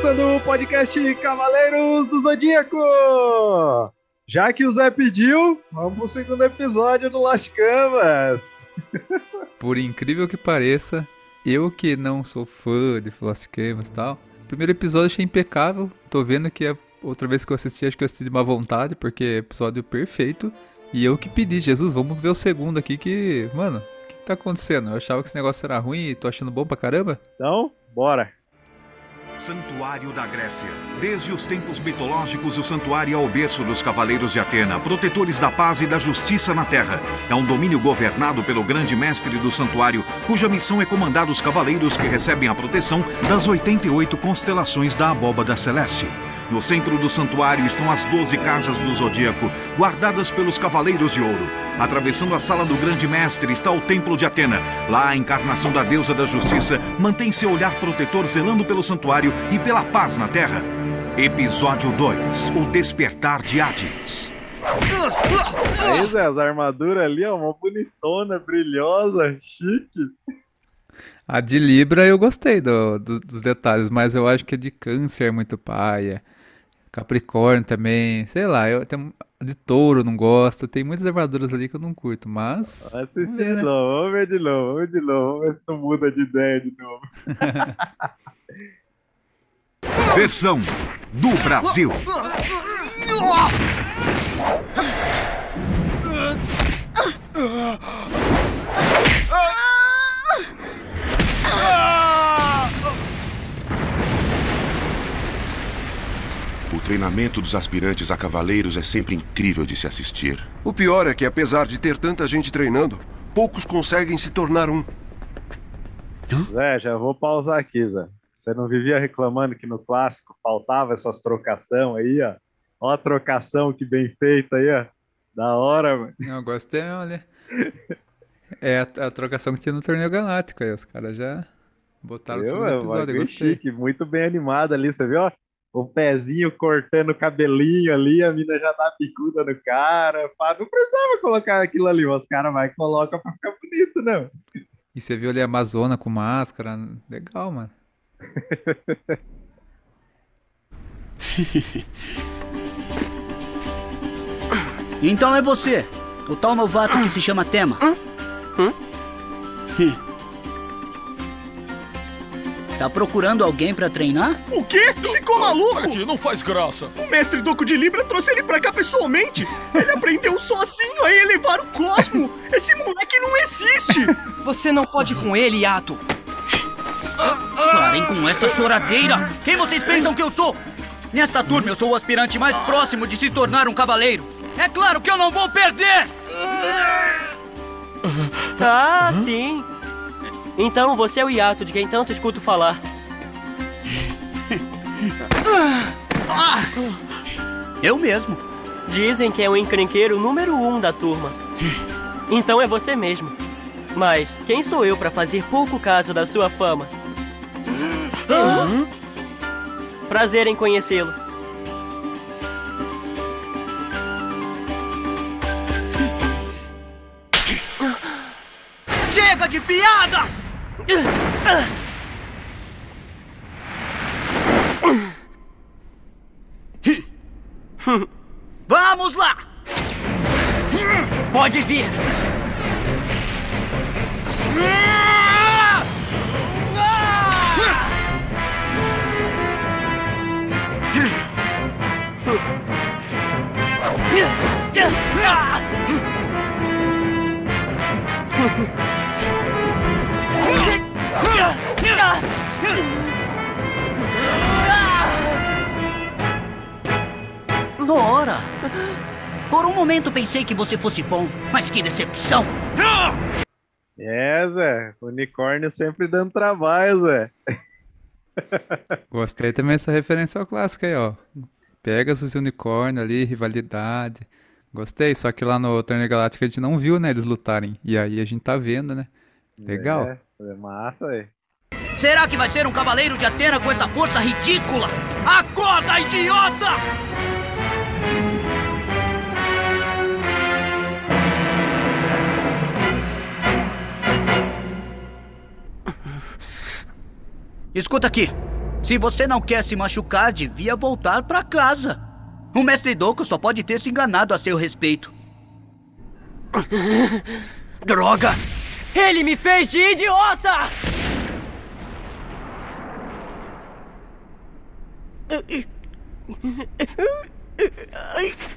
começando o podcast Cavaleiros do Zodíaco! Já que o Zé pediu, vamos pro segundo episódio do Las Canvas. Por incrível que pareça, eu que não sou fã de Lost Canvas e tal, o primeiro episódio achei impecável. Tô vendo que a outra vez que eu assisti, acho que eu assisti de má vontade, porque é episódio perfeito. E eu que pedi, Jesus, vamos ver o segundo aqui que, mano, o que, que tá acontecendo? Eu achava que esse negócio era ruim e tô achando bom pra caramba. Então, bora! Santuário da Grécia. Desde os tempos mitológicos, o santuário é o berço dos cavaleiros de Atena, protetores da paz e da justiça na terra. É um domínio governado pelo grande mestre do santuário, cuja missão é comandar os cavaleiros que recebem a proteção das 88 constelações da abóbada celeste. No centro do santuário estão as doze casas do zodíaco, guardadas pelos Cavaleiros de Ouro. Atravessando a sala do Grande Mestre está o Templo de Atena. Lá, a encarnação da deusa da justiça mantém seu olhar protetor zelando pelo santuário e pela paz na terra. Episódio 2 O Despertar de Hades. Aí, Zé, as armaduras ali, ó, uma bonitona, brilhosa, chique. A de Libra eu gostei do, do, dos detalhes, mas eu acho que a de Câncer é muito paia. Capricórnio também, sei lá, eu tenho de touro não gosto, tem muitas armaduras ali que eu não curto, mas. Assiste de né? novo, vamos ver de novo, vamos ver de novo, vamos ver se não muda de ideia de novo. Versão do Brasil. treinamento dos aspirantes a cavaleiros é sempre incrível de se assistir. O pior é que, apesar de ter tanta gente treinando, poucos conseguem se tornar um. Zé, já vou pausar aqui, Zé. Você não vivia reclamando que no clássico faltava essas trocação aí, ó? Ó a trocação que bem feita aí, ó. Da hora, mano. Não, gostei, olha. É a, a, trocação que tinha no torneio galáctico aí, os caras já botaram o segundo episódio, eu gostei. Chique, muito bem animado ali, você viu? O pezinho cortando o cabelinho ali, a mina já dá picuda no cara. Pá, não precisava colocar aquilo ali, os caras vai e coloca pra ficar bonito, não. E você viu ali a Amazona com máscara, legal, mano. então é você, o tal novato que se chama Tema. Hum? Hum? Tá procurando alguém pra treinar? O quê? Ficou maluco? Aqui, não faz graça. O mestre Doco de Libra trouxe ele pra cá pessoalmente. Ele aprendeu sozinho a elevar o cosmo. Esse moleque não existe. Você não pode ir com ele, Yato. Parem com essa choradeira. Quem vocês pensam que eu sou? Nesta turma, eu sou o aspirante mais próximo de se tornar um cavaleiro. É claro que eu não vou perder! Ah, sim. Então você é o Yato de quem tanto escuto falar. Eu mesmo. Dizem que é o encrenqueiro número um da turma. Então é você mesmo. Mas quem sou eu para fazer pouco caso da sua fama? Prazer em conhecê-lo. Chega de piadas! Vamos lá! Pode vir! Por um momento pensei que você fosse bom, mas que decepção! É, Zé. Unicórnio sempre dando trabalho, Zé. Gostei também dessa referência ao clássico aí, ó. Pegasus e unicórnio ali, rivalidade. Gostei, só que lá no Torneio Galáctico a gente não viu, né, eles lutarem. E aí a gente tá vendo, né? Legal. É, é massa, velho. Será que vai ser um cavaleiro de Atena com essa força ridícula? Acorda, idiota! Escuta aqui. Se você não quer se machucar, devia voltar pra casa. O mestre Doku só pode ter se enganado a seu respeito. Droga! Ele me fez de idiota!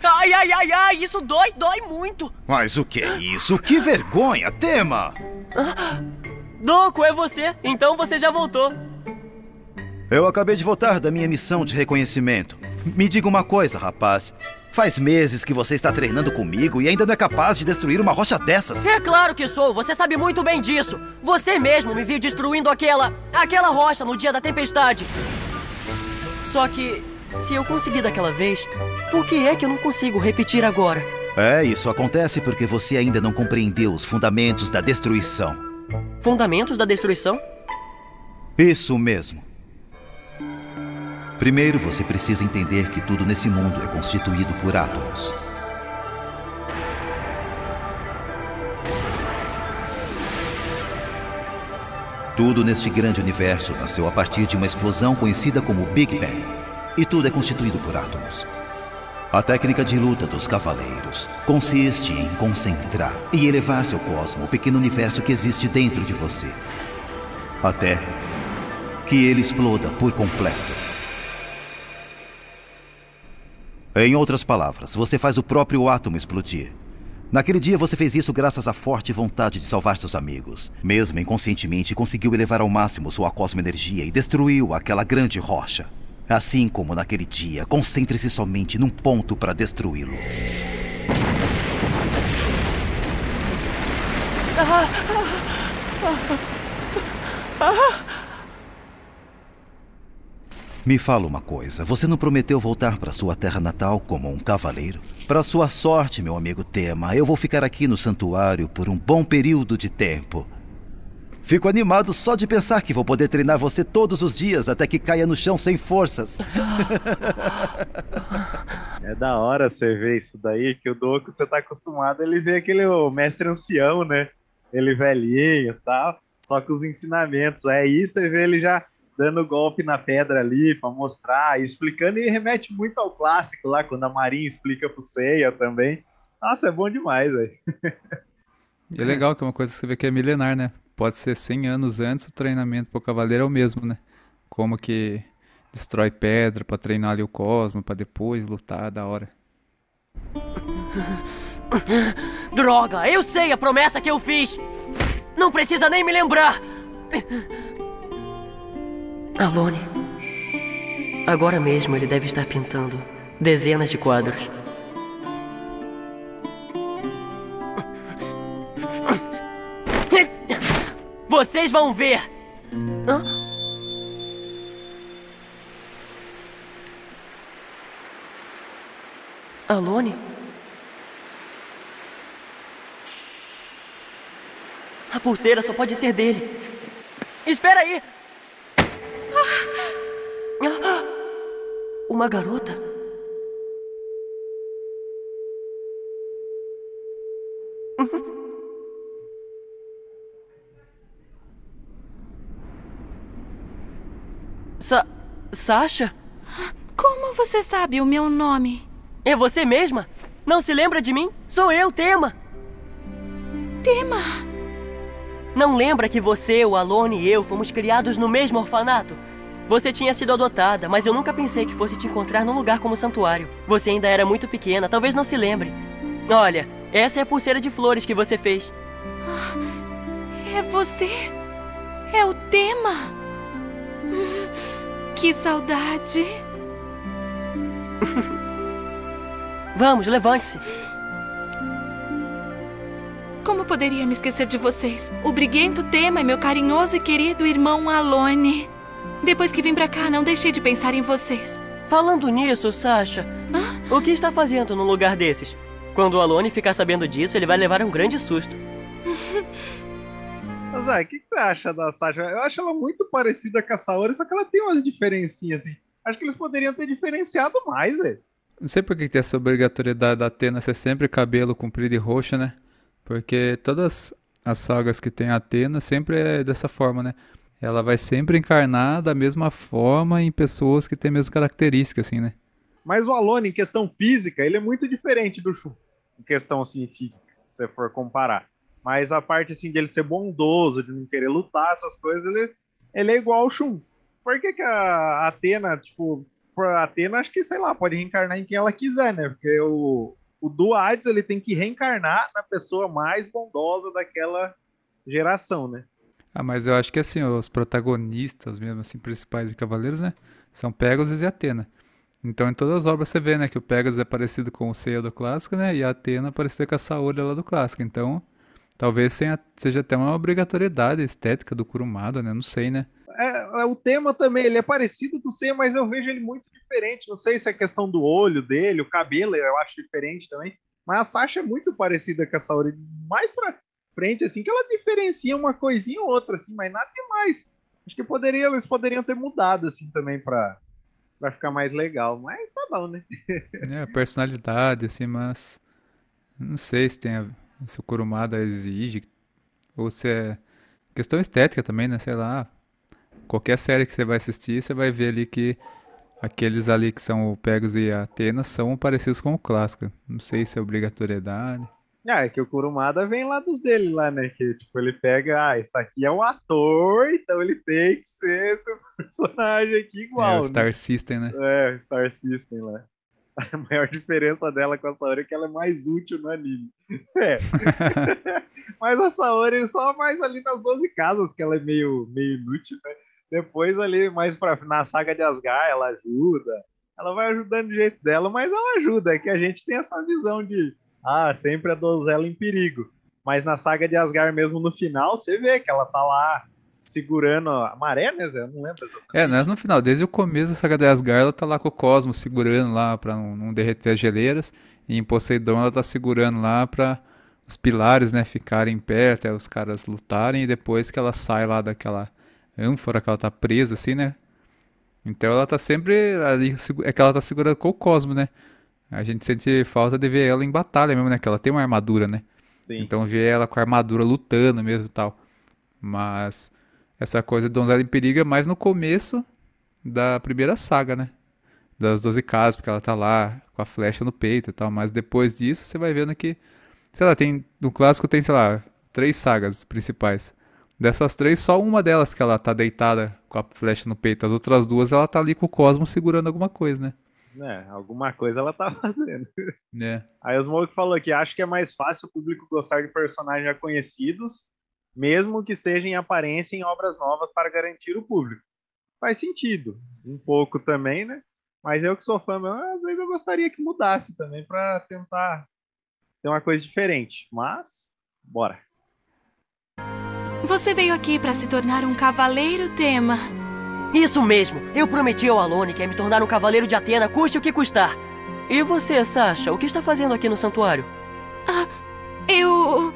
Ai, ai, ai, ai, isso dói, dói muito! Mas o que é isso? Que vergonha, Tema! Doco, é você? Então você já voltou. Eu acabei de voltar da minha missão de reconhecimento. Me diga uma coisa, rapaz. Faz meses que você está treinando comigo e ainda não é capaz de destruir uma rocha dessas. É claro que sou, você sabe muito bem disso. Você mesmo me viu destruindo aquela. aquela rocha no dia da tempestade. Só que, se eu consegui daquela vez, por que é que eu não consigo repetir agora? É, isso acontece porque você ainda não compreendeu os fundamentos da destruição. Fundamentos da destruição? Isso mesmo. Primeiro, você precisa entender que tudo nesse mundo é constituído por átomos. Tudo neste grande universo nasceu a partir de uma explosão conhecida como Big Bang. E tudo é constituído por átomos. A técnica de luta dos cavaleiros consiste em concentrar e elevar seu cosmo, o pequeno universo que existe dentro de você. Até que ele exploda por completo. Em outras palavras, você faz o próprio átomo explodir. Naquele dia você fez isso graças à forte vontade de salvar seus amigos. Mesmo inconscientemente, conseguiu elevar ao máximo sua cosmoenergia e destruiu aquela grande rocha. Assim como naquele dia, concentre-se somente num ponto para destruí-lo. Me fala uma coisa, você não prometeu voltar para sua terra natal como um cavaleiro? Para sua sorte, meu amigo Tema, eu vou ficar aqui no santuário por um bom período de tempo. Fico animado só de pensar que vou poder treinar você todos os dias até que caia no chão sem forças. É da hora você ver isso daí, que o Doku você tá acostumado, ele vê aquele o mestre ancião, né? Ele velhinho e tal, só com os ensinamentos. Aí você vê ele já dando golpe na pedra ali para mostrar, explicando e remete muito ao clássico lá, quando a Marinha explica pro Seiya também. Nossa, é bom demais, velho. E é legal que é uma coisa que você vê que é milenar, né? Pode ser 100 anos antes, o treinamento pro cavaleiro é o mesmo, né? Como que destrói pedra para treinar ali o cosmo, para depois lutar, da hora. Droga, eu sei a promessa que eu fiz! Não precisa nem me lembrar! Alone. Agora mesmo ele deve estar pintando dezenas de quadros. Vocês vão ver! Hã? Alone? A pulseira só pode ser dele. Espera aí! Uma garota? Sa Sasha? Como você sabe o meu nome? É você mesma? Não se lembra de mim? Sou eu, Tema. Tema? Não lembra que você, o Alone e eu fomos criados no mesmo orfanato? Você tinha sido adotada, mas eu nunca pensei que fosse te encontrar num lugar como o santuário. Você ainda era muito pequena, talvez não se lembre. Olha, essa é a pulseira de flores que você fez. É você? É o tema? Hum, que saudade. Vamos, levante-se. Como poderia me esquecer de vocês? O briguento tema e meu carinhoso e querido irmão Alone. Depois que vim pra cá, não deixei de pensar em vocês. Falando nisso, Sasha, o que está fazendo num lugar desses? Quando o Alone ficar sabendo disso, ele vai levar um grande susto. Mas, Zé, o que, que você acha da Sasha? Eu acho ela muito parecida com a Saori, só que ela tem umas diferencinhas, assim. Acho que eles poderiam ter diferenciado mais, velho. Não sei por que tem essa obrigatoriedade da Atena ser sempre cabelo comprido e roxo, né? Porque todas as sagas que tem Atena sempre é dessa forma, né? ela vai sempre encarnar da mesma forma em pessoas que têm a mesma característica, assim, né? Mas o Alone, em questão física, ele é muito diferente do Shun. Em questão, assim, física, se você for comparar. Mas a parte, assim, de ele ser bondoso, de não querer lutar, essas coisas, ele, ele é igual ao Shun. Por que, que a Atena, tipo, a Atena, acho que, sei lá, pode reencarnar em quem ela quiser, né? Porque o, o do Hades, ele tem que reencarnar na pessoa mais bondosa daquela geração, né? Ah, mas eu acho que assim, os protagonistas mesmo, assim, principais de Cavaleiros, né? São Pegasus e Atena. Então em todas as obras você vê, né, que o Pegasus é parecido com o Seiya do clássico, né? E a Atena é parecida com a Saori lá do clássico. Então, talvez seja até uma obrigatoriedade estética do Kurumada, né? Não sei, né? É, é, o tema também, ele é parecido com o mas eu vejo ele muito diferente. Não sei se é questão do olho dele, o cabelo eu acho diferente também. Mas a Sasha é muito parecida com a Saori. Mais pra frente, assim, que ela diferencia uma coisinha ou outra, assim, mas nada demais. Acho que poderia, eles poderiam ter mudado, assim, também pra, pra ficar mais legal. Mas tá bom, né? é, personalidade, assim, mas. Não sei se tem a, se o Kurumada exige. Ou se é. Questão estética também, né? Sei lá. Qualquer série que você vai assistir, você vai ver ali que aqueles ali que são o Pegasus e a Atenas são parecidos com o clássico. Não sei se é obrigatoriedade. Ah, é que o Kurumada vem lá dos dele lá, né? Que tipo, ele pega, ah, isso aqui é um ator, então ele tem que ser esse personagem aqui igual. É, o Star né? System, né? É, o Star System lá. A maior diferença dela com a Saori é que ela é mais útil no anime. É. Mas a Saori é só mais ali nas 12 casas que ela é meio, meio inútil, né? Depois ali, mais pra, na saga de Asgard, ela ajuda. Ela vai ajudando do jeito dela, mas ela ajuda. É que a gente tem essa visão de ah, sempre a donzela em perigo. Mas na saga de Asgard mesmo no final, você vê que ela tá lá segurando a maré, né, Zé? Eu não lembro exatamente. É, não é no final, desde o começo da saga de Asgard, ela tá lá com o Cosmos segurando lá pra não, não derreter as geleiras. E em Poseidon ela tá segurando lá pra os pilares, né, ficarem perto, até os caras lutarem. E depois que ela sai lá daquela ânfora que ela tá presa, assim, né? Então ela tá sempre ali, é que ela tá segurando com o Cosmo, né? A gente sente falta de ver ela em batalha mesmo, né? Que ela tem uma armadura, né? Sim. Então ver ela com a armadura lutando mesmo e tal. Mas essa coisa de Donzela em Perigo é mais no começo da primeira saga, né? Das 12 casas, porque ela tá lá com a flecha no peito e tal. Mas depois disso você vai vendo que, sei lá, tem. No clássico tem, sei lá, três sagas principais. Dessas três, só uma delas que ela tá deitada com a flecha no peito. As outras duas ela tá ali com o Cosmo segurando alguma coisa, né? né, alguma coisa ela tá fazendo. É. Aí o Smoke falou que acho que é mais fácil o público gostar de personagens já conhecidos, mesmo que seja em aparência em obras novas para garantir o público. Faz sentido, um pouco também, né? Mas eu que sou fã, às vezes eu gostaria que mudasse também para tentar ter uma coisa diferente. Mas, bora. Você veio aqui para se tornar um cavaleiro tema. Isso mesmo. Eu prometi ao Alone que ia me tornar um cavaleiro de Atena, custe o que custar. E você, Sasha, o que está fazendo aqui no santuário? Ah, eu...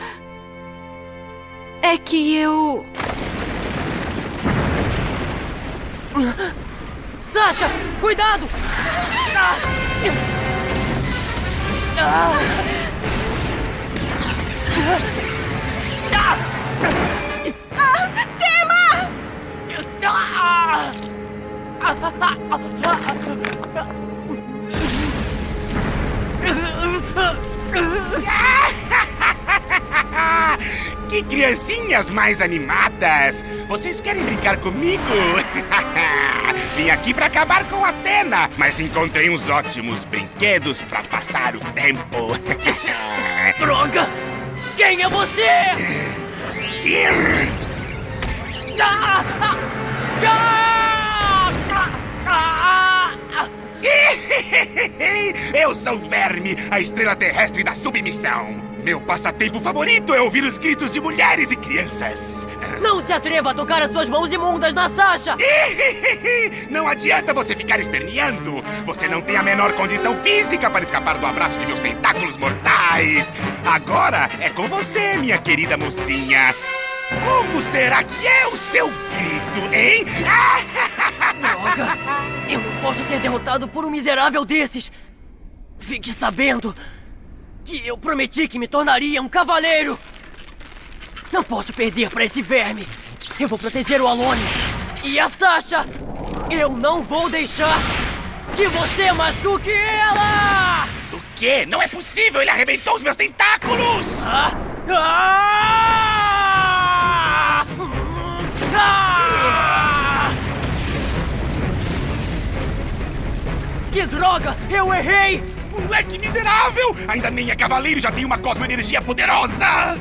É que eu... Sasha, cuidado! Ah! Ah! Ah! Tema! Que criancinhas mais animadas! Vocês querem brincar comigo? Vim aqui para acabar com a Atena, mas encontrei uns ótimos brinquedos para passar o tempo. Droga! Quem é você? Eu sou Verme, a estrela terrestre da submissão. Meu passatempo favorito é ouvir os gritos de mulheres e crianças. Não se atreva a tocar as suas mãos imundas na Sasha! Não adianta você ficar esperneando. Você não tem a menor condição física para escapar do abraço de meus tentáculos mortais. Agora é com você, minha querida mocinha. Como será que é o seu grito, hein? Droga! Eu não posso ser derrotado por um miserável desses! Fique sabendo que eu prometi que me tornaria um cavaleiro! Não posso perder para esse verme! Eu vou proteger o Alone! E a Sasha! Eu não vou deixar que você machuque ela! O quê? Não é possível! Ele arrebentou os meus tentáculos! Ah! Ah! Ah! Que droga! Eu errei! Moleque miserável! Ainda nem é cavaleiro já tem uma cosmoenergia poderosa!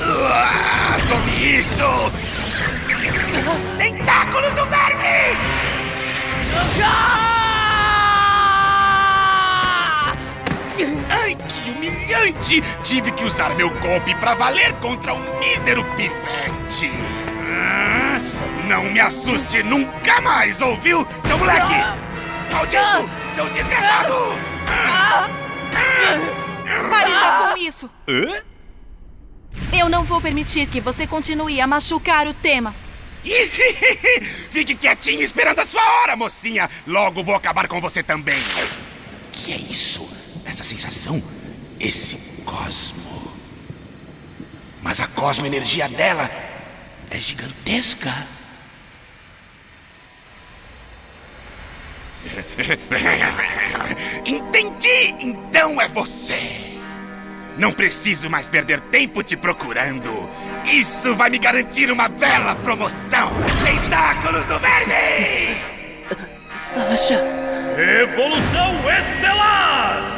Ah, tome isso! Tentáculos do verme! Ai, que humilhante! Tive que usar meu golpe pra valer contra um mísero pivete! Ah, não me assuste nunca mais, ouviu, seu moleque? Maldito! Seu desgraçado! Pare já com isso! Hã? Eu não vou permitir que você continue a machucar o tema. Fique quietinho esperando a sua hora, mocinha! Logo vou acabar com você também! Que é isso? Essa sensação? Esse cosmo. Mas a cosmoenergia dela é gigantesca. Entendi! Então é você! Não preciso mais perder tempo te procurando. Isso vai me garantir uma bela promoção! Tentáculos do verme! Sasha! Revolução Estelar!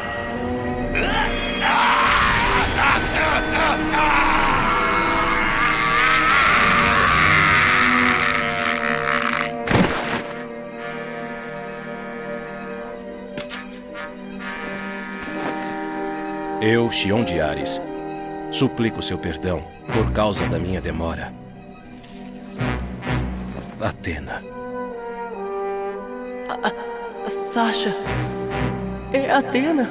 Eu, Xion de Ares, suplico seu perdão por causa da minha demora. Atena. Sasha! É Atena!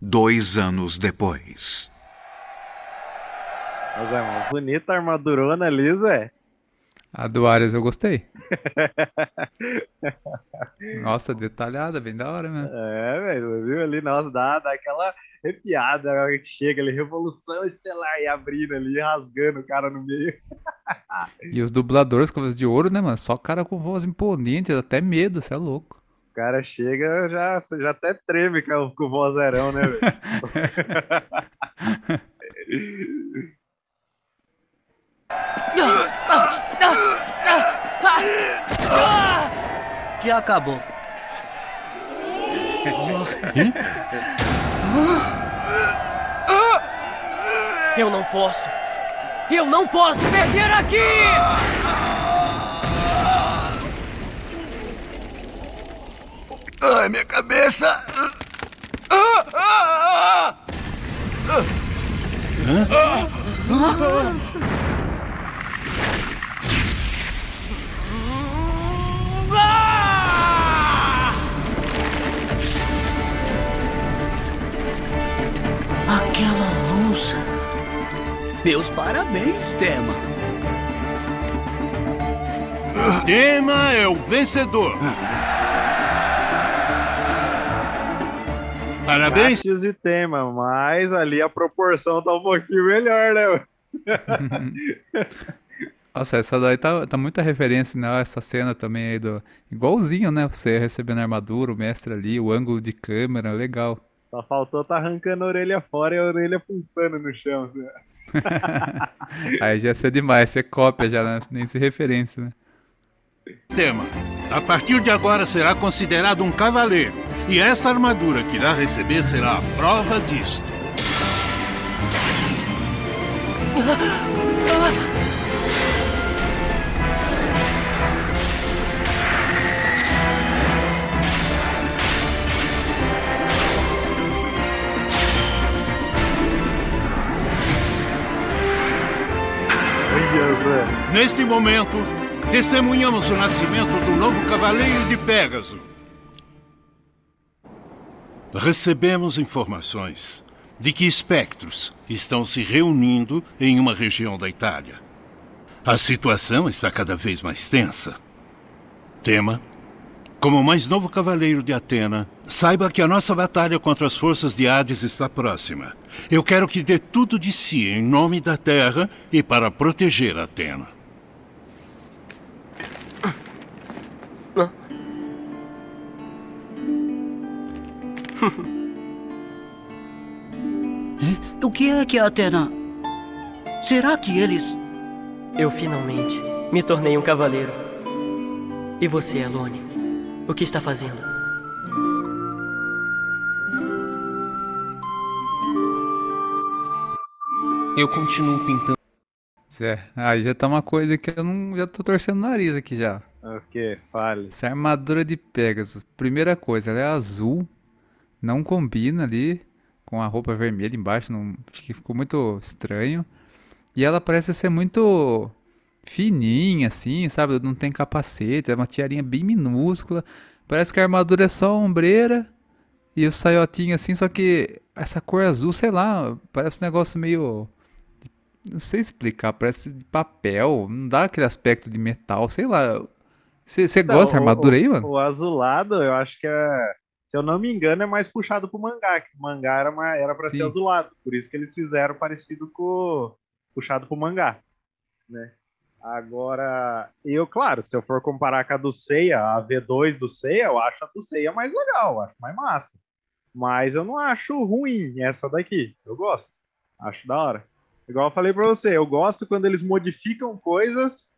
Dois anos depois. Mas é uma bonita armadurona ali, Zé. A do Arias eu gostei. Nossa, detalhada, bem da hora, né? É, velho, viu ali, nossa, dá, dá aquela arrepiada, a hora que chega ali, Revolução Estelar, e abrindo ali, rasgando o cara no meio. E os dubladores com voz de ouro, né, mano? Só cara com voz imponente, dá até medo, você é louco. O cara chega, já, já até treme com, com o vozerão, né, velho? Já acabou. Eu não posso! Eu não posso perder aqui! Ai, minha cabeça! Ah, ah, Aquela luz. Meus parabéns, Tema. Tema é o vencedor. Parabéns. Cássius e tema, mas ali a proporção tá um pouquinho melhor, né? Nossa, essa daí tá, tá muita referência, né? Essa cena também aí do. Igualzinho, né? Você recebendo a armadura, o mestre ali, o ângulo de câmera, legal. Só faltou tá arrancando a orelha fora e a orelha pulsando no chão. assim. aí já ser demais, você cópia já, né? nem se referência, né? Tema, a partir de agora será considerado um cavaleiro. E essa armadura que irá receber será a prova disto. Neste momento, testemunhamos o nascimento do novo Cavaleiro de Pégaso. Recebemos informações de que espectros estão se reunindo em uma região da Itália. A situação está cada vez mais tensa. Tema, Como mais novo cavaleiro de Atena, saiba que a nossa batalha contra as forças de Hades está próxima. Eu quero que dê tudo de si em nome da Terra e para proteger Atena. O que é que a Atena. Será que eles. Eu finalmente me tornei um cavaleiro. E você, Alone? O que está fazendo? Eu continuo pintando. É, aí já tá uma coisa que eu não já tô torcendo o nariz aqui já. O que? Fale. Essa armadura de Pegasus. Primeira coisa, ela é azul. Não combina ali com a roupa vermelha embaixo. Não, acho que ficou muito estranho. E ela parece ser muito fininha, assim, sabe? Não tem capacete, é uma tiarinha bem minúscula. Parece que a armadura é só ombreira e o saiotinho assim, só que essa cor azul, sei lá, parece um negócio meio. Não sei explicar, parece de papel, não dá aquele aspecto de metal, sei lá. Você Não, gosta da o- armadura aí, mano? O azulado, eu acho que é. Se eu não me engano, é mais puxado pro mangá. Que o mangá era, uma, era pra ser Sim. azulado. Por isso que eles fizeram parecido com. Puxado pro mangá. Né? Agora, eu, claro, se eu for comparar com a do Seiya, a V2 do Seiya, eu acho a do Seiya mais legal, acho mais massa. Mas eu não acho ruim essa daqui. Eu gosto. Acho da hora. Igual eu falei pra você, eu gosto quando eles modificam coisas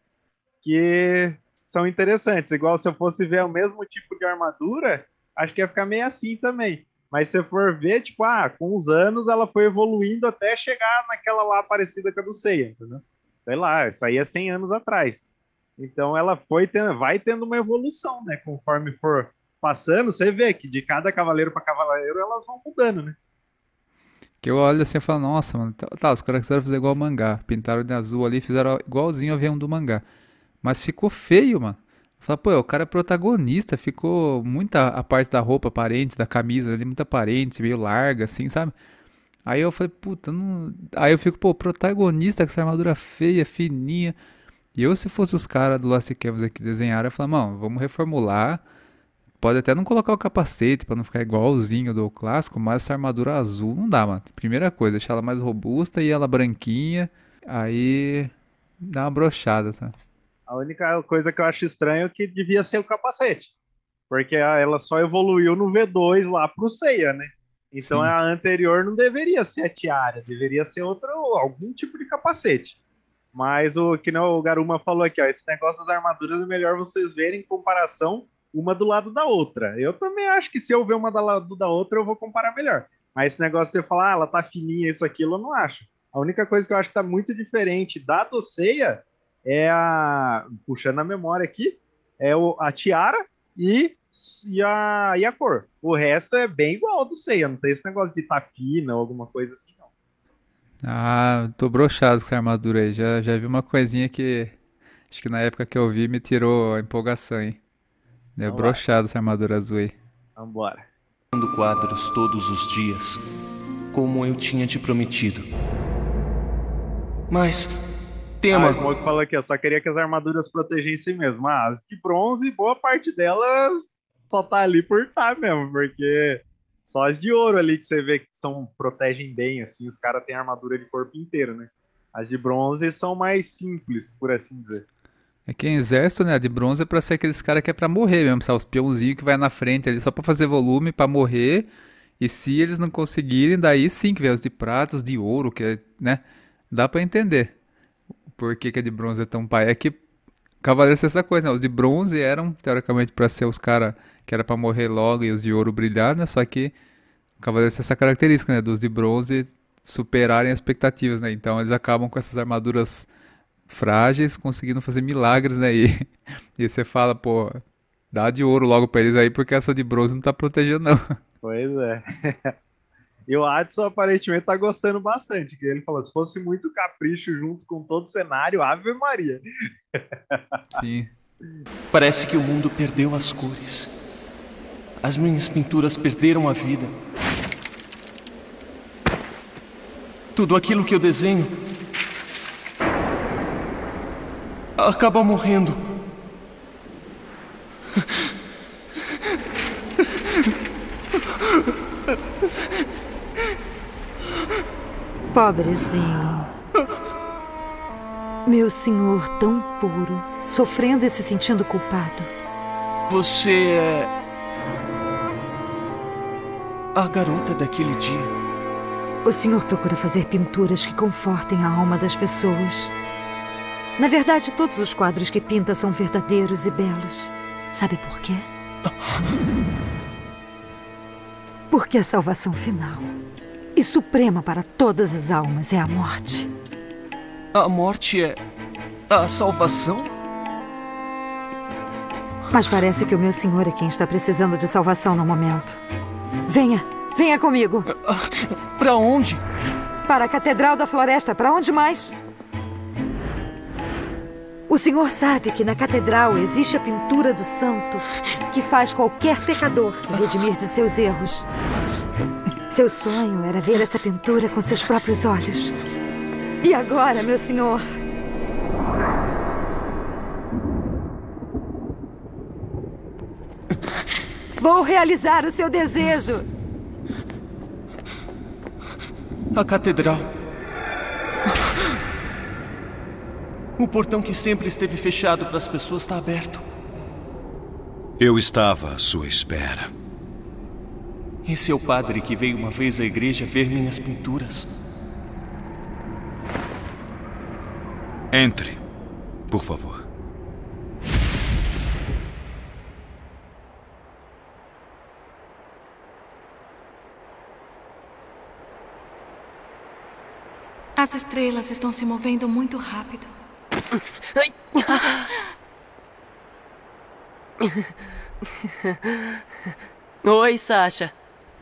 que são interessantes. Igual se eu fosse ver o mesmo tipo de armadura, acho que ia ficar meio assim também. Mas se eu for ver, tipo, ah, com os anos ela foi evoluindo até chegar naquela lá parecida com a do Seiya, entendeu? Sei lá, isso aí é 100 anos atrás. Então ela foi tendo, vai tendo uma evolução, né? Conforme for passando, você vê que de cada cavaleiro para cavaleiro elas vão mudando, né? Que eu olho assim e falo, nossa, mano, tá, tá, os caras quiseram fazer igual mangá. Pintaram de azul ali, fizeram igualzinho o avião do mangá. Mas ficou feio, mano. Eu falo, pô, o cara é protagonista, ficou muita a parte da roupa aparente, da camisa ali, muito aparente, meio larga, assim, sabe? Aí eu falei, puta, não. Aí eu fico, pô, protagonista com essa armadura feia, fininha. E eu, se fosse os caras do Lost Canvas aqui desenharam, eu falei, mano, vamos reformular. Pode até não colocar o capacete pra não ficar igualzinho do clássico, mas essa armadura azul não dá, mano. Primeira coisa, deixar ela mais robusta e ela branquinha. Aí dá uma brochada, sabe? A única coisa que eu acho estranho é que devia ser o capacete. Porque a- ela só evoluiu no V2 lá pro Seiya, né? Então Sim. a anterior não deveria ser a tiara, deveria ser outra, algum tipo de capacete. Mas o que não, o Garuma falou aqui, ó, esse negócio das armaduras é melhor vocês verem em comparação uma do lado da outra. Eu também acho que se eu ver uma do lado da outra, eu vou comparar melhor. Mas esse negócio de você falar, ah, ela tá fininha, isso, aquilo, eu não acho. A única coisa que eu acho que tá muito diferente da doceia é a. Puxando a memória aqui, é o, a tiara e, e, a, e a cor. O resto é bem igual do Seiya, não tem esse negócio de fina ou alguma coisa assim, não. Ah, tô broxado com essa armadura aí. Já, já vi uma coisinha que. Acho que na época que eu vi me tirou a empolgação, hein? Deu Vamos lá. broxado essa armadura azul aí. Vambora. Pintando quadros todos os dias, como eu tinha te prometido. Mas, Ah, tema, o Smoke falou aqui, eu só queria que as armaduras protegessem mesmo. Ah, as de bronze, boa parte delas só tá ali por tá mesmo, porque só as de ouro ali que você vê que são protegem bem, assim, os caras têm armadura de corpo inteiro, né? As de bronze são mais simples, por assim dizer. É que em exército, né, de bronze é pra ser aqueles caras que é pra morrer mesmo, sabe? Os peãozinhos que vai na frente ali só pra fazer volume, pra morrer. E se eles não conseguirem, daí sim que vem os de prata, os de ouro, que é, né? Dá pra entender por que, que a de bronze é tão pai. É que Cavaleiros é essa coisa, né? Os de bronze eram, teoricamente, pra ser os caras que era pra morrer logo e os de ouro brilhar, né? Só que Cavaleiros tem essa característica, né? Dos de bronze superarem as expectativas, né? Então eles acabam com essas armaduras frágeis, conseguindo fazer milagres, né? E, e você fala, pô, dá de ouro logo pra eles aí, porque essa de bronze não tá protegendo, não. Pois é. E o Adson aparentemente tá gostando bastante, que ele falou, se fosse muito capricho junto com todo o cenário, Ave Maria. Sim. parece que o mundo perdeu as cores. As minhas pinturas perderam a vida. Tudo aquilo que eu desenho acaba morrendo. Pobrezinho. Meu senhor tão puro, sofrendo e se sentindo culpado. Você é. A garota daquele dia. O senhor procura fazer pinturas que confortem a alma das pessoas. Na verdade, todos os quadros que pinta são verdadeiros e belos. Sabe por quê? Porque a salvação final e suprema para todas as almas é a morte. A morte é. a salvação? Mas parece que o meu senhor é quem está precisando de salvação no momento. Venha, venha comigo. Para onde? Para a Catedral da Floresta. Para onde mais? O senhor sabe que na catedral existe a pintura do santo que faz qualquer pecador se redimir de seus erros. Seu sonho era ver essa pintura com seus próprios olhos. E agora, meu senhor? Vou realizar o seu desejo. A catedral. O portão que sempre esteve fechado para as pessoas está aberto. Eu estava à sua espera. Esse é o padre que veio uma vez à igreja ver minhas pinturas. Entre, por favor. As estrelas estão se movendo muito rápido. Oi, Sasha.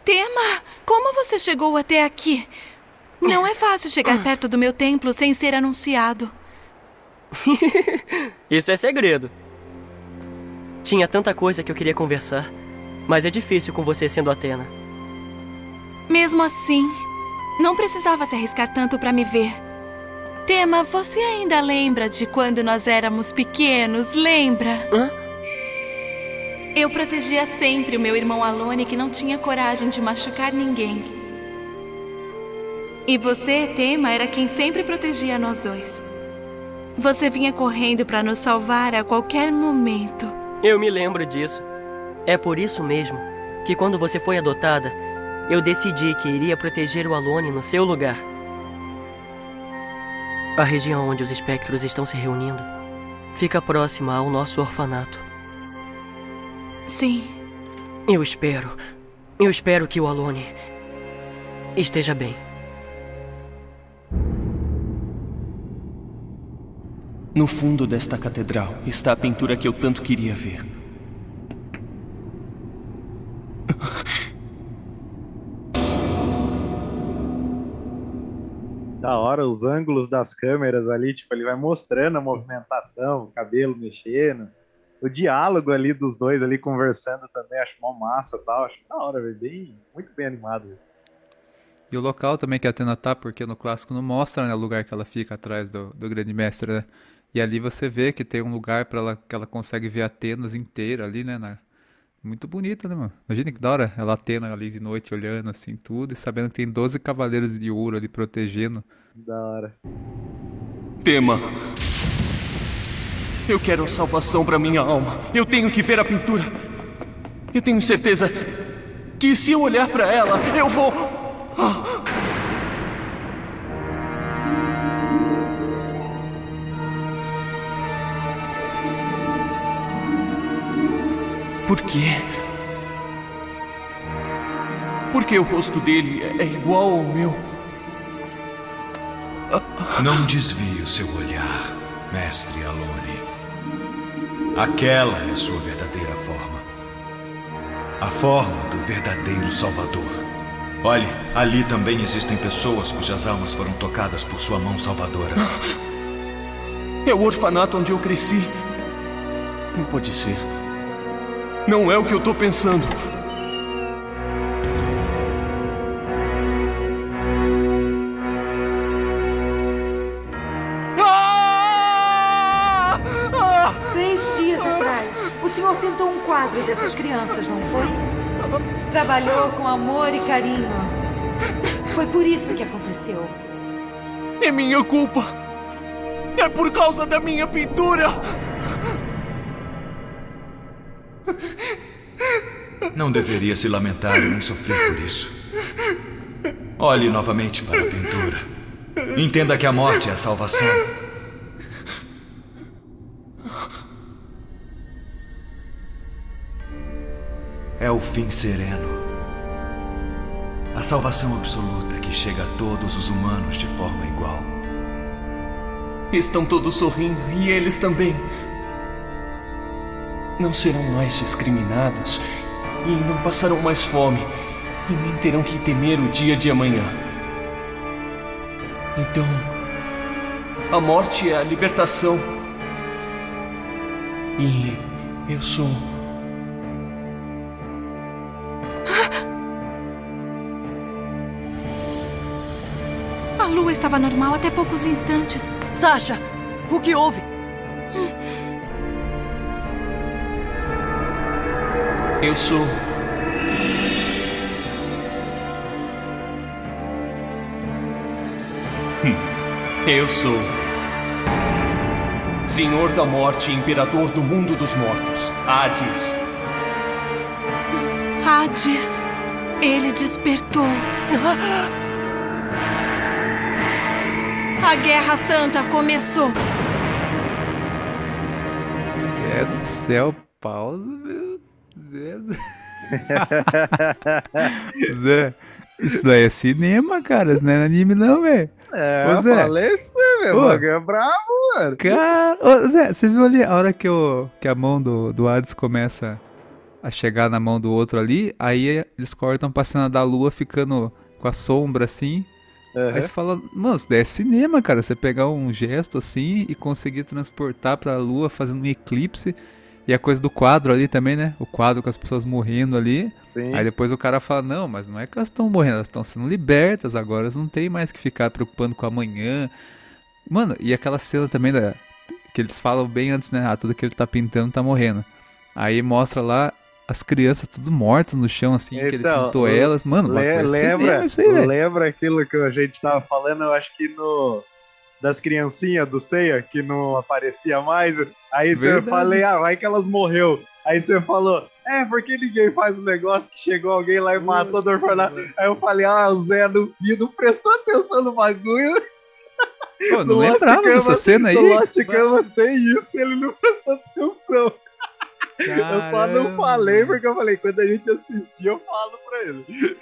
Tema, como você chegou até aqui? Não é fácil chegar perto do meu templo sem ser anunciado. Isso é segredo. Tinha tanta coisa que eu queria conversar, mas é difícil com você sendo Atena. Mesmo assim, não precisava se arriscar tanto para me ver. Tema, você ainda lembra de quando nós éramos pequenos? Lembra? Hã? Eu protegia sempre o meu irmão Alone, que não tinha coragem de machucar ninguém. E você, Tema, era quem sempre protegia nós dois. Você vinha correndo para nos salvar a qualquer momento. Eu me lembro disso. É por isso mesmo que quando você foi adotada, eu decidi que iria proteger o Alone no seu lugar. A região onde os espectros estão se reunindo fica próxima ao nosso orfanato. Sim. Eu espero. Eu espero que o Alone esteja bem. No fundo desta catedral está a pintura que eu tanto queria ver. Da hora, os ângulos das câmeras ali, tipo, ele vai mostrando a movimentação, o cabelo mexendo, o diálogo ali dos dois ali conversando também, acho mó massa e tal, acho da hora, véio, bem, muito bem animado. E o local também que a Atena tá, porque no clássico não mostra né, o lugar que ela fica atrás do, do grande mestre, né? E ali você vê que tem um lugar para ela que ela consegue ver Atenas inteira ali, né? Na... Muito bonita, né, mano? Imagina que da hora ela Atena ali de noite olhando assim tudo e sabendo que tem 12 cavaleiros de ouro ali protegendo. Da hora. Tema. Eu quero salvação para minha alma. Eu tenho que ver a pintura. Eu tenho certeza que se eu olhar para ela, eu vou. Por quê? Porque o rosto dele é igual ao meu. Não desvie o seu olhar, mestre Alone. Aquela é sua verdadeira forma. A forma do verdadeiro Salvador. Olhe, ali também existem pessoas cujas almas foram tocadas por sua mão salvadora. É o orfanato onde eu cresci. Não pode ser. Não é o que eu tô pensando. Aconteceu. É minha culpa. É por causa da minha pintura. Não deveria se lamentar nem sofrer por isso. Olhe novamente para a pintura. Entenda que a morte é a salvação. É o fim sereno. Salvação absoluta que chega a todos os humanos de forma igual. Estão todos sorrindo e eles também. Não serão mais discriminados e não passarão mais fome e nem terão que temer o dia de amanhã. Então, a morte é a libertação. E eu sou. Estava normal até poucos instantes. Sasha, o que houve? Eu sou. Hum, Eu sou. Senhor da Morte e Imperador do Mundo dos Mortos, Hades. Hades, ele despertou. A Guerra Santa começou. Zé do céu, pausa, meu. Zé. do- Zé, isso daí é cinema, cara. Isso não é anime, não, velho. É, Ô, eu Zé. falei pra você, meu. O é bravo, mano. Cara, ô, Zé, você viu ali a hora que, o, que a mão do, do Hades começa a chegar na mão do outro ali? Aí eles cortam pra cena da lua ficando com a sombra assim. Aham. Aí você fala, mano, isso daí é cinema, cara. Você pegar um gesto assim e conseguir transportar pra lua fazendo um eclipse. E a coisa do quadro ali também, né? O quadro com as pessoas morrendo ali. Sim. Aí depois o cara fala, não, mas não é que elas estão morrendo, elas estão sendo libertas agora, elas não tem mais que ficar preocupando com amanhã. Mano, e aquela cena também da. Que eles falam bem antes, né? Ah, tudo que ele tá pintando tá morrendo. Aí mostra lá as crianças tudo mortas no chão, assim, que ele Então, pintou elas. Mano, le- coisa lembra, aí, velho. lembra aquilo que a gente tava falando, eu acho que no das criancinhas do Ceia, que não aparecia mais. Aí você falei, ah, vai que elas morreu. Aí você falou, é, porque ninguém faz um negócio que chegou alguém lá e matou do orfanato. Aí eu falei, ah, o Zé no não prestou atenção no bagulho. Pô, não lembrava dessa cena aí. No Lost Canvas tem isso, ele não prestou atenção. Eu só não Caramba. falei porque eu falei, quando a gente assistir, eu falo pra ele.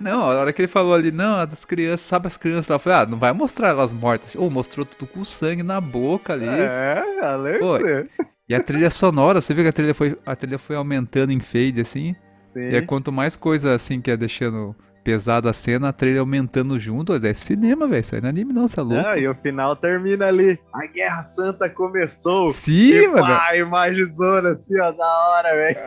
Não, a hora que ele falou ali, não, a das crianças, sabe as crianças lá? Eu falei, ah, não vai mostrar elas mortas. Ou mostrou tudo com sangue na boca ali. É, você. E a trilha sonora, você viu que a trilha foi, a trilha foi aumentando em fade, assim? Sim. E aí, quanto mais coisa assim que é deixando pesada a cena, a trilha aumentando junto. É cinema, velho. Isso aí não é anime, não, você é louco. Ah, e o final termina ali. A Guerra Santa começou. Sim, e mano. Pá, imagizona assim, ó, da hora, velho.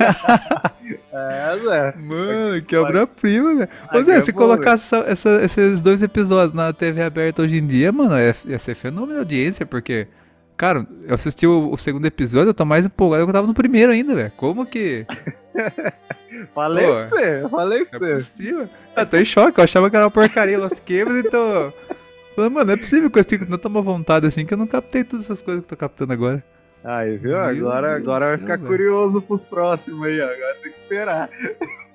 é, Zé. Mano, que obra-prima, né? Zé, é se colocar essa- essa- esses dois episódios na TV aberta hoje em dia, mano, ia, ia ser fenômeno de audiência, porque, cara, eu assisti o, o segundo episódio, eu tô mais empolgado que eu tava no primeiro ainda, velho. Como que. Falei Pô, você, falei é você. possível. Eu tô em choque, eu achava que era uma porcaria Lost Canvas, então. Falei, mano, não é possível que eu sinta tanta uma vontade assim que eu não captei todas essas coisas que eu tô captando agora. Aí, viu? Meu Agora, Deus agora vai do ficar céu, curioso pros próximos aí, ó. Agora tem que esperar.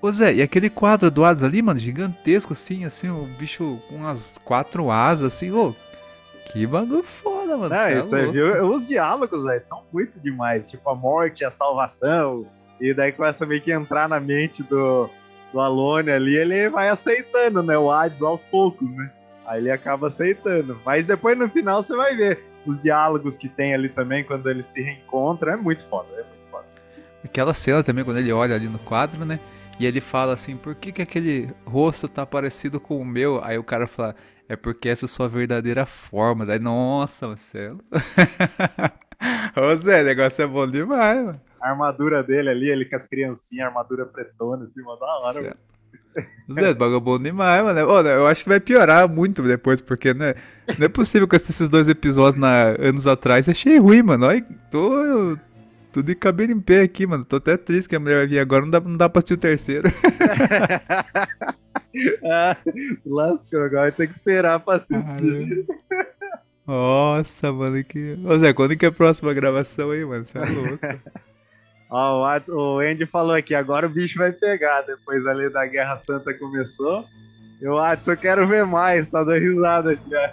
Ô Zé, e aquele quadro do Hades ali, mano, gigantesco assim, assim, o bicho com umas quatro asas, assim, ô. Que bagulho foda, mano. Cê é isso aí, louco. viu? Os diálogos, velho, são muito demais. Tipo, a morte, a salvação. E daí começa meio que entrar na mente do, do Alone ali, ele vai aceitando, né? O Hades aos poucos, né? Aí ele acaba aceitando. Mas depois no final você vai ver os diálogos que tem ali também, quando eles se reencontram. É muito foda, é muito foda. Aquela cena também, quando ele olha ali no quadro, né? E ele fala assim, por que, que aquele rosto tá parecido com o meu? Aí o cara fala, é porque essa é a sua verdadeira forma. Daí, nossa, Marcelo. Ô Zé, o negócio é bom demais, mano. A armadura dele ali, ele com as criancinhas, armadura pretona, assim, uma da hora. Certo. mano. Zé, bagulho é bom demais, mano. Ô, eu acho que vai piorar muito depois, porque né, não é possível que esses dois episódios na, anos atrás achei ruim, mano. Olha, tô, Tudo de cabelo em pé aqui, mano. Tô até triste que a mulher vai vir agora, não dá, não dá pra assistir o terceiro. ah, lascou, agora tem que esperar pra assistir. Nossa, mano, que. Ô Zé, quando que é a próxima gravação aí, mano? Você é louco. Ó, o Andy falou aqui, agora o bicho vai pegar. Depois ali da Guerra Santa começou. E o Adson, eu quero ver mais, tá dando risada aqui, ó.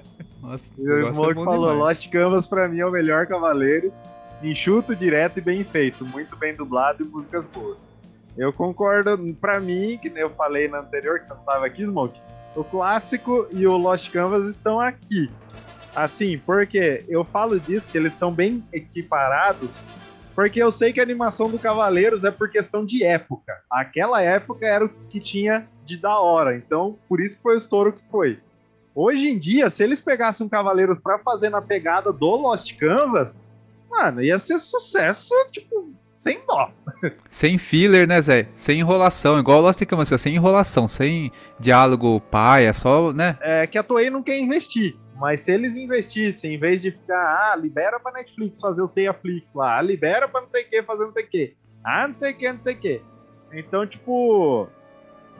Nossa, E o é Smoke bom falou, demais. Lost Canvas pra mim é o melhor Cavaleiros. Enxuto, direto e bem feito. Muito bem dublado e músicas boas. Eu concordo, pra mim, que nem eu falei na anterior, que você não tava aqui, Smoke. O clássico e o Lost Canvas estão aqui. Assim, porque eu falo disso, que eles estão bem equiparados, porque eu sei que a animação do Cavaleiros é por questão de época. Aquela época era o que tinha de da hora, então por isso que foi o estouro que foi. Hoje em dia, se eles pegassem um Cavaleiros pra fazer na pegada do Lost Canvas, mano, ia ser sucesso, tipo, sem dó. Sem filler, né, Zé? Sem enrolação, igual o Lost Canvas, sem enrolação, sem diálogo paia, só, né? É que a Toei não quer investir. Mas se eles investissem, em vez de ficar, ah, libera pra Netflix fazer o Seiaflix lá, ah, libera pra não sei o que fazer não sei o que, ah, não sei o que, não sei o que. Então, tipo,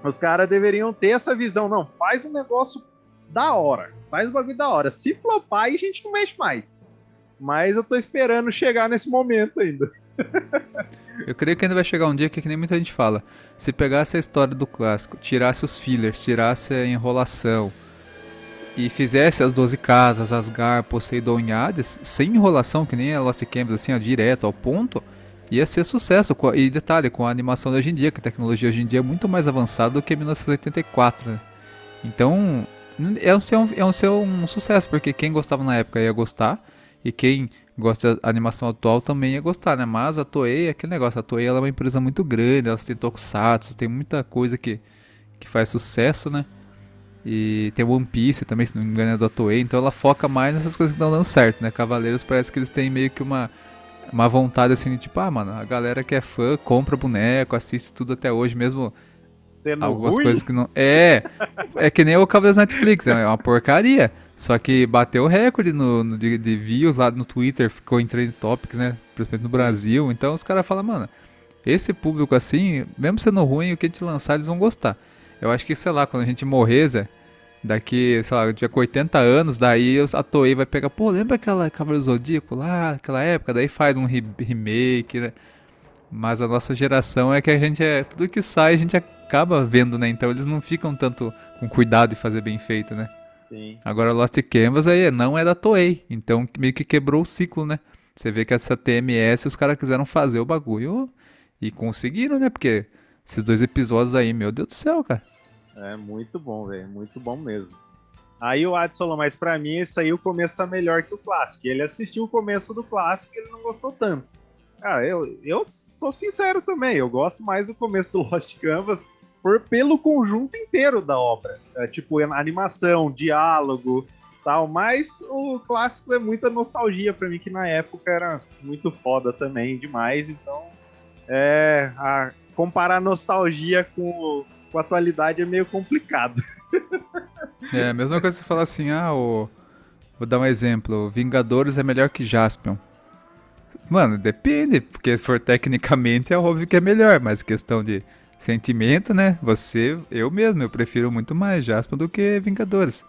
os caras deveriam ter essa visão. Não, faz um negócio da hora. Faz um bagulho da hora. Se flopar, aí a gente não mexe mais. Mas eu tô esperando chegar nesse momento ainda. Eu creio que ainda vai chegar um dia que, que nem muita gente fala. Se pegasse a história do clássico, tirasse os fillers, tirasse a enrolação e fizesse as 12 casas, Asgard, Poseidon e Hades, sem enrolação, que nem a Lost Canvas, assim, ó, direto ao ponto, ia ser sucesso. E detalhe, com a animação de hoje em dia, que a tecnologia hoje em dia é muito mais avançada do que 1984, né? Então, é um, ser um, é um sucesso, porque quem gostava na época ia gostar, e quem gosta da animação atual também ia gostar, né? Mas a Toei é aquele negócio, a Toei ela é uma empresa muito grande, ela tem Tokusatsu, tem muita coisa que, que faz sucesso, né? E tem One Piece também, se não me engano, é da Toei, então ela foca mais nessas coisas que estão dando certo, né? Cavaleiros parece que eles têm meio que uma, uma vontade assim de tipo, ah, mano, a galera que é fã compra boneco, assiste tudo até hoje, mesmo Sendo algumas ruim? coisas que não. É, é que nem o Cavaleiros Netflix, é uma porcaria. Só que bateu o recorde no, no- de, de views lá no Twitter, ficou em trending topics, né? Principalmente no Brasil. Então os caras falam, mano, esse público assim, mesmo sendo ruim, o que a gente lançar, eles vão gostar. Eu acho que, sei lá, quando a gente morrer, Zé, daqui, sei lá, com 80 anos, daí a Toei vai pegar, pô, lembra aquela Cavaleiro do Zodíaco lá, aquela época? Daí faz um re- remake, né? Mas a nossa geração é que a gente é. Tudo que sai a gente acaba vendo, né? Então eles não ficam tanto com cuidado de fazer bem feito, né? Sim. Agora Lost Canvas aí não é da Toei. Então meio que quebrou o ciclo, né? Você vê que essa TMS os caras quiseram fazer o bagulho e conseguiram, né? Porque esses dois episódios aí, meu Deus do céu, cara. É muito bom, velho. Muito bom mesmo. Aí o Adson falou, mas pra mim esse aí o começo tá melhor que o clássico. Ele assistiu o começo do clássico e ele não gostou tanto. Cara, eu, eu sou sincero também. Eu gosto mais do começo do Lost Canvas por, pelo conjunto inteiro da obra. É, tipo, animação, diálogo tal. Mas o clássico é muita nostalgia pra mim, que na época era muito foda também, demais. Então, é, a, comparar nostalgia com, com a atualidade é meio complicado. É a mesma coisa que você falar assim, ah, o. Vou dar um exemplo, Vingadores é melhor que Jaspion. Mano, depende, porque se for tecnicamente é óbvio que é melhor, mas questão de sentimento, né? Você, eu mesmo, eu prefiro muito mais Jaspion do que Vingadores.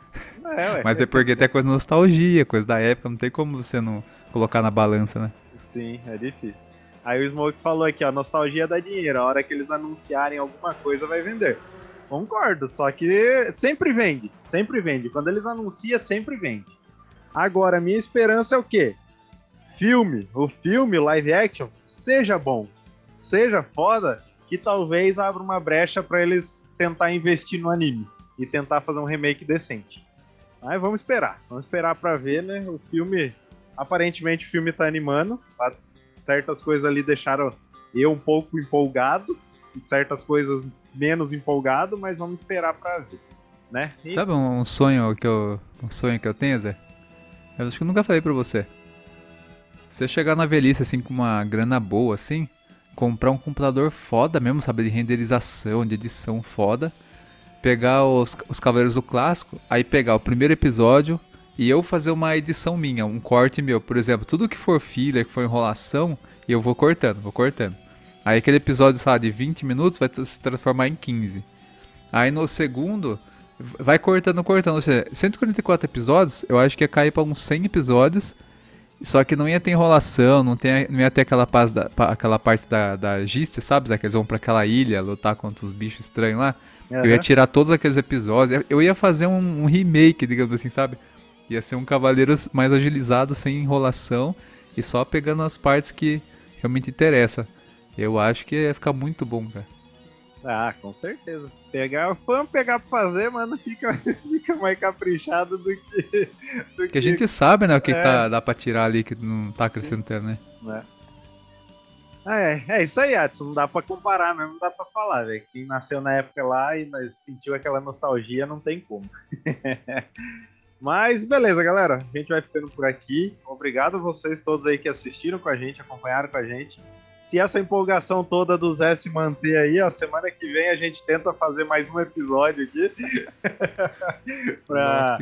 É. Mas é porque tem coisa de nostalgia, coisa da época, não tem como você não colocar na balança, né? Sim, é difícil. Aí o Smoke falou aqui, ó, nostalgia dá dinheiro. A hora que eles anunciarem alguma coisa, vai vender. Concordo, só que sempre vende, sempre vende. Quando eles anunciam, sempre vende. Agora, minha esperança é o quê? Filme, o filme, live action, seja bom, seja foda, que talvez abra uma brecha pra eles tentar investir no anime e tentar fazer um remake decente. Mas vamos esperar, vamos esperar pra ver, né? O filme, aparentemente o filme tá animando, tá? Certas coisas ali deixaram eu um pouco empolgado, certas coisas menos empolgado, mas vamos esperar pra ver, né? E- Sabe um, sonho que eu. Um sonho que eu tenho, Zé? Eu acho que eu nunca falei pra você. Você chegar na velhice assim com uma grana boa, assim, comprar um computador foda mesmo, sabe? De renderização, de edição foda. Pegar os, os Cavaleiros do Clássico, aí pegar o primeiro episódio e eu fazer uma edição minha, um corte meu. Por exemplo, tudo que for filler, que for enrolação, eu vou cortando, vou cortando. Aí aquele episódio, sabe, de 20 minutos vai se transformar em 15. Aí no segundo, vai cortando, cortando. Ou seja, 144 episódios, eu acho que ia cair pra uns 100 episódios. Só que não ia ter enrolação, não, tem, não ia ter aquela, paz da, aquela parte da, da Giste, sabe? Zé? Que eles vão pra aquela ilha lutar contra os bichos estranhos lá. Uhum. Eu ia tirar todos aqueles episódios. Eu ia fazer um, um remake, digamos assim, sabe? Ia ser um Cavaleiros mais agilizado, sem enrolação e só pegando as partes que realmente interessam. Eu acho que ia ficar muito bom, cara. Ah, com certeza. Pegar, vamos pegar pra fazer, mano, fica, fica mais caprichado do que. Do que, a gente sabe, né, o que é. tá, dá pra tirar ali que não tá acrescentando, né? É. é, é isso aí, Adson. Não dá pra comparar mesmo, não dá pra falar, velho. Quem nasceu na época lá e sentiu aquela nostalgia, não tem como. Mas beleza, galera. A gente vai ficando por aqui. Obrigado a vocês todos aí que assistiram com a gente, acompanharam com a gente. Se essa empolgação toda do Zé se manter aí, a semana que vem a gente tenta fazer mais um episódio aqui pra,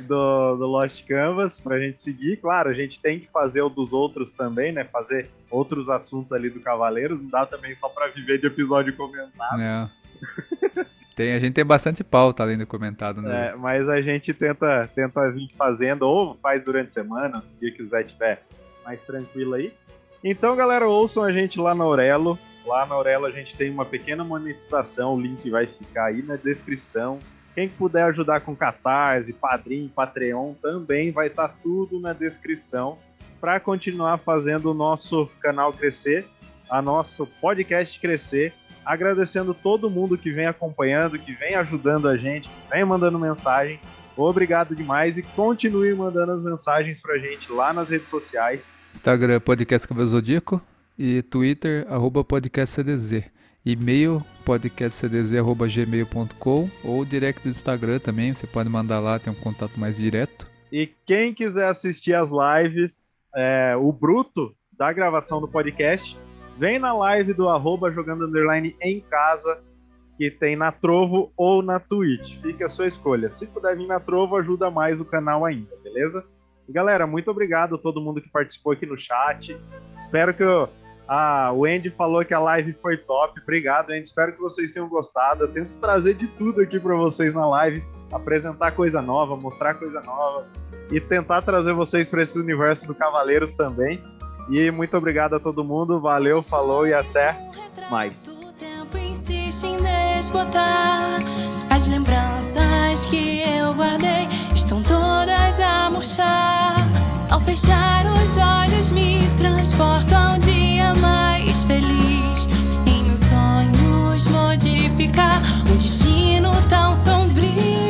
do, do Lost Canvas pra gente seguir. Claro, a gente tem que fazer o dos outros também, né? Fazer outros assuntos ali do Cavaleiros. Não dá também só pra viver de episódio comentado. É. Tem, a gente tem bastante pauta além do comentado, né? É, mas a gente tenta, tenta vir fazendo, ou faz durante a semana, no dia que o Zé estiver mais tranquilo aí. Então, galera, ouçam a gente lá na Aurelo. Lá na Aurelo a gente tem uma pequena monetização, o link vai ficar aí na descrição. Quem puder ajudar com Catarse, Padrim, Patreon, também vai estar tá tudo na descrição para continuar fazendo o nosso canal crescer, a nosso podcast crescer agradecendo todo mundo que vem acompanhando, que vem ajudando a gente, que vem mandando mensagem. Obrigado demais e continue mandando as mensagens pra gente lá nas redes sociais. Instagram Podcast Cabelo Zodíaco e Twitter arroba podcastcdz. E-mail podcastcdz.gmail.com ou direct do Instagram também, você pode mandar lá, tem um contato mais direto. E quem quiser assistir as lives, é, o bruto da gravação do podcast Vem na live do arroba jogando underline em casa, que tem na Trovo ou na Twitch. Fica a sua escolha. Se puder vir na Trovo, ajuda mais o canal ainda, beleza? E galera, muito obrigado a todo mundo que participou aqui no chat. Espero que ah, o Andy falou que a live foi top. Obrigado, Andy. Espero que vocês tenham gostado. Eu tento trazer de tudo aqui para vocês na live, apresentar coisa nova, mostrar coisa nova e tentar trazer vocês para esse universo do Cavaleiros também. E muito obrigado a todo mundo. Valeu, falou e até mais. O tempo insiste em desbotar as lembranças que eu guardei estão todas a murchar. Ao fechar os olhos, me transporto a um dia mais feliz. Em meus sonhos, modificar um destino tão sombrio.